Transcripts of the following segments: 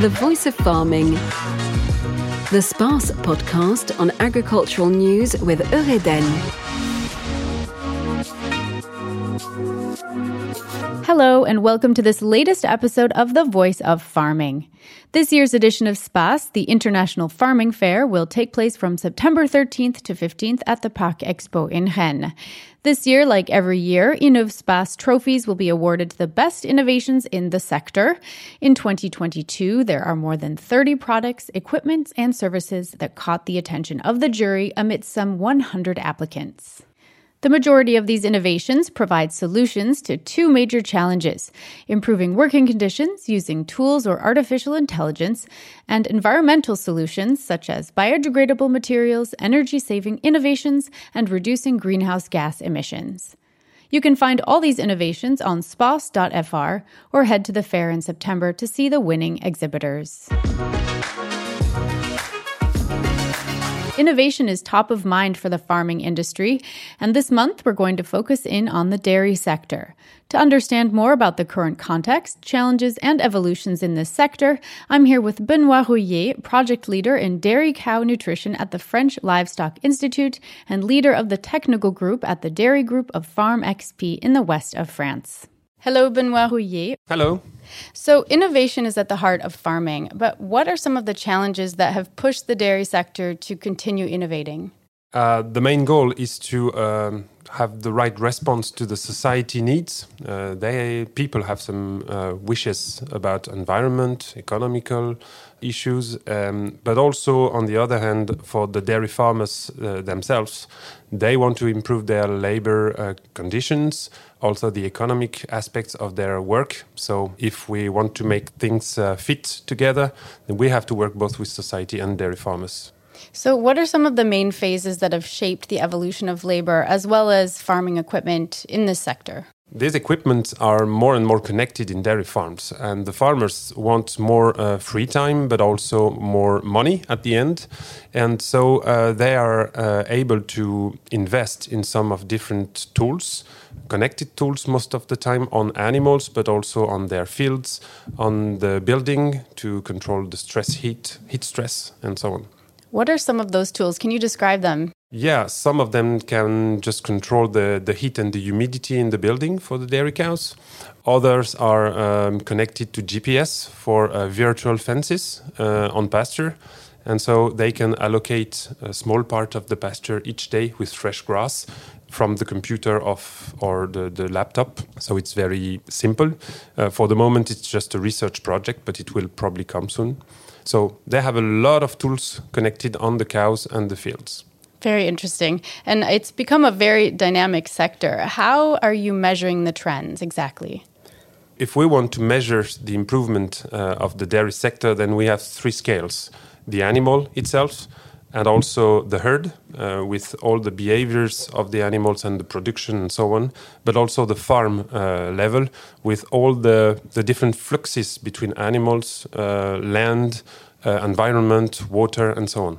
The Voice of Farming. The SPACE podcast on agricultural news with Eureden. Hello, and welcome to this latest episode of The Voice of Farming. This year's edition of SPACE, the International Farming Fair, will take place from September 13th to 15th at the Parc Expo in Rennes. This year, like every year, InnovSpace trophies will be awarded to the best innovations in the sector. In 2022, there are more than 30 products, equipment, and services that caught the attention of the jury amidst some 100 applicants. The majority of these innovations provide solutions to two major challenges improving working conditions using tools or artificial intelligence, and environmental solutions such as biodegradable materials, energy saving innovations, and reducing greenhouse gas emissions. You can find all these innovations on space.fr or head to the fair in September to see the winning exhibitors. Innovation is top of mind for the farming industry, and this month we're going to focus in on the dairy sector. To understand more about the current context, challenges, and evolutions in this sector, I'm here with Benoit Rouillé, project leader in dairy cow nutrition at the French Livestock Institute and leader of the technical group at the Dairy Group of Farm XP in the west of France. Hello, Benoit Rouillé. Hello. So, innovation is at the heart of farming, but what are some of the challenges that have pushed the dairy sector to continue innovating? Uh, the main goal is to um, have the right response to the society needs. Uh, they people have some uh, wishes about environment, economical issues, um, but also on the other hand, for the dairy farmers uh, themselves, they want to improve their labor uh, conditions, also the economic aspects of their work. So, if we want to make things uh, fit together, then we have to work both with society and dairy farmers. So, what are some of the main phases that have shaped the evolution of labor as well as farming equipment in this sector? These equipment are more and more connected in dairy farms, and the farmers want more uh, free time, but also more money at the end. And so uh, they are uh, able to invest in some of different tools, connected tools most of the time on animals, but also on their fields, on the building to control the stress, heat, heat stress, and so on. What are some of those tools? Can you describe them? Yeah, some of them can just control the, the heat and the humidity in the building for the dairy cows. Others are um, connected to GPS for uh, virtual fences uh, on pasture. And so they can allocate a small part of the pasture each day with fresh grass from the computer of or the, the laptop. So it's very simple. Uh, for the moment, it's just a research project, but it will probably come soon. So they have a lot of tools connected on the cows and the fields. Very interesting. And it's become a very dynamic sector. How are you measuring the trends exactly? If we want to measure the improvement uh, of the dairy sector, then we have three scales the animal itself, and also the herd uh, with all the behaviors of the animals and the production and so on, but also the farm uh, level with all the, the different fluxes between animals, uh, land, uh, environment, water, and so on.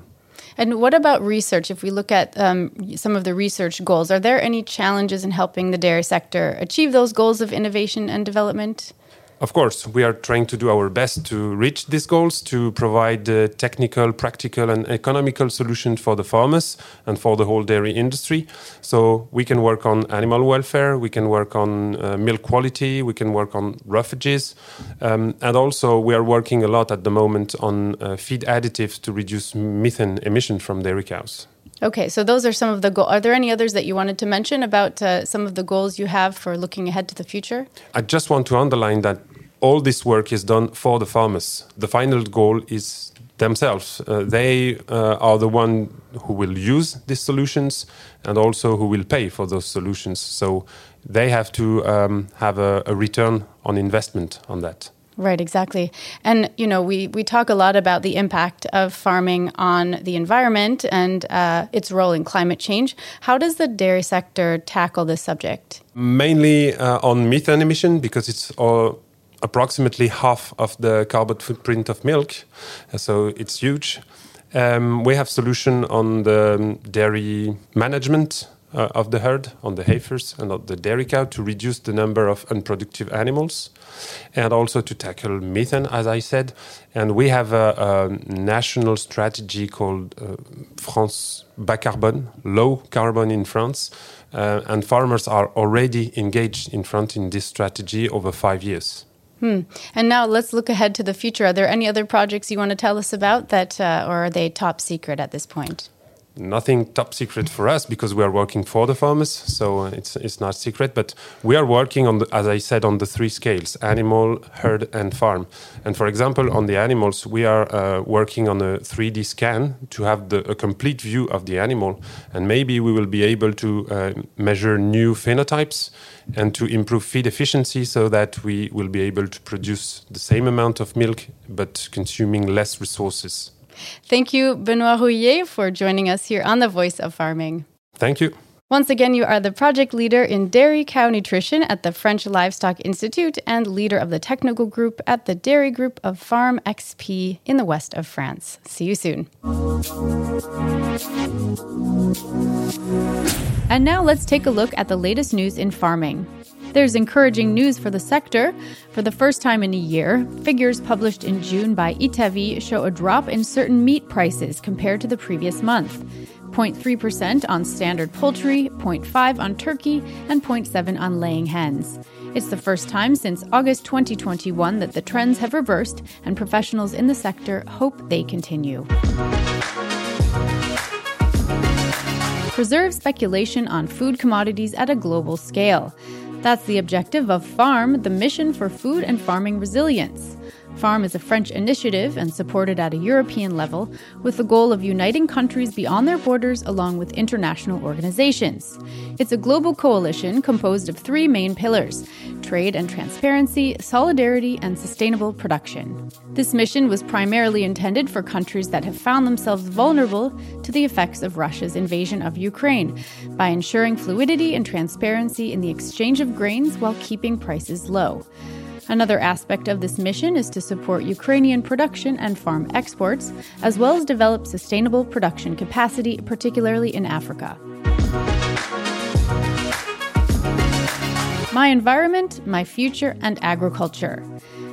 And what about research? If we look at um, some of the research goals, are there any challenges in helping the dairy sector achieve those goals of innovation and development? Of course, we are trying to do our best to reach these goals, to provide uh, technical, practical, and economical solutions for the farmers and for the whole dairy industry. So we can work on animal welfare, we can work on uh, milk quality, we can work on roughages, um, and also we are working a lot at the moment on uh, feed additives to reduce methane emission from dairy cows. Okay, so those are some of the goals. Are there any others that you wanted to mention about uh, some of the goals you have for looking ahead to the future? I just want to underline that all this work is done for the farmers. The final goal is themselves. Uh, they uh, are the one who will use these solutions and also who will pay for those solutions. So they have to um, have a, a return on investment on that. Right, exactly. And, you know, we, we talk a lot about the impact of farming on the environment and uh, its role in climate change. How does the dairy sector tackle this subject? Mainly uh, on methane emission because it's all approximately half of the carbon footprint of milk, so it's huge. Um, we have solution on the dairy management uh, of the herd on the heifers and on the dairy cow to reduce the number of unproductive animals and also to tackle methane, as I said. And we have a, a national strategy called uh, France Bas Carbone, low carbon in France. Uh, and farmers are already engaged in front in this strategy over five years. Hmm. And now let's look ahead to the future. Are there any other projects you want to tell us about that, uh, or are they top secret at this point? Nothing top secret for us because we are working for the farmers, so it's it's not secret. But we are working on, the, as I said, on the three scales: animal, herd, and farm. And for example, on the animals, we are uh, working on a 3D scan to have the, a complete view of the animal, and maybe we will be able to uh, measure new phenotypes and to improve feed efficiency, so that we will be able to produce the same amount of milk but consuming less resources. Thank you, Benoit Rouillé, for joining us here on The Voice of Farming. Thank you. Once again, you are the project leader in dairy cow nutrition at the French Livestock Institute and leader of the technical group at the Dairy Group of Farm XP in the west of France. See you soon. And now let's take a look at the latest news in farming. There's encouraging news for the sector. For the first time in a year, figures published in June by Itavi show a drop in certain meat prices compared to the previous month. 0.3% on standard poultry, 0.5 on turkey, and 0.7 on laying hens. It's the first time since August 2021 that the trends have reversed, and professionals in the sector hope they continue. Preserve speculation on food commodities at a global scale. That's the objective of FARM, the mission for food and farming resilience. FARM is a French initiative and supported at a European level with the goal of uniting countries beyond their borders along with international organizations. It's a global coalition composed of three main pillars trade and transparency, solidarity, and sustainable production. This mission was primarily intended for countries that have found themselves vulnerable to the effects of Russia's invasion of Ukraine by ensuring fluidity and transparency in the exchange of grains while keeping prices low. Another aspect of this mission is to support Ukrainian production and farm exports, as well as develop sustainable production capacity, particularly in Africa. My environment, my future, and agriculture.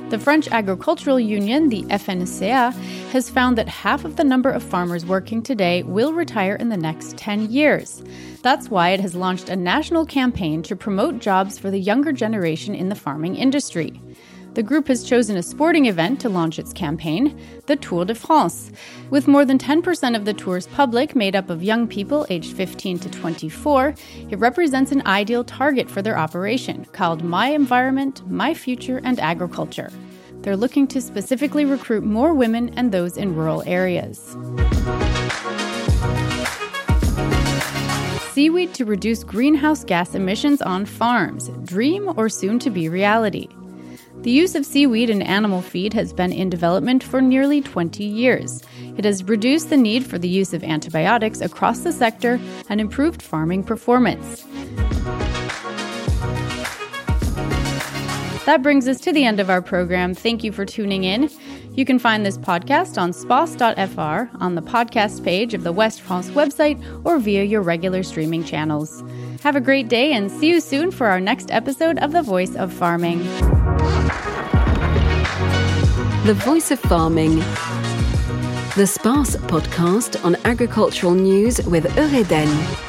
The French Agricultural Union, the FNSEA, has found that half of the number of farmers working today will retire in the next 10 years. That's why it has launched a national campaign to promote jobs for the younger generation in the farming industry the group has chosen a sporting event to launch its campaign, the Tour de France. With more than 10% of the tour's public made up of young people aged 15 to 24, it represents an ideal target for their operation, called My Environment, My Future, and Agriculture. They're looking to specifically recruit more women and those in rural areas. Seaweed to reduce greenhouse gas emissions on farms, dream or soon to be reality. The use of seaweed in animal feed has been in development for nearly 20 years. It has reduced the need for the use of antibiotics across the sector and improved farming performance. That brings us to the end of our program. Thank you for tuning in. You can find this podcast on space.fr, on the podcast page of the West France website, or via your regular streaming channels. Have a great day and see you soon for our next episode of The Voice of Farming. The Voice of Farming. The SPACE podcast on agricultural news with Eureden.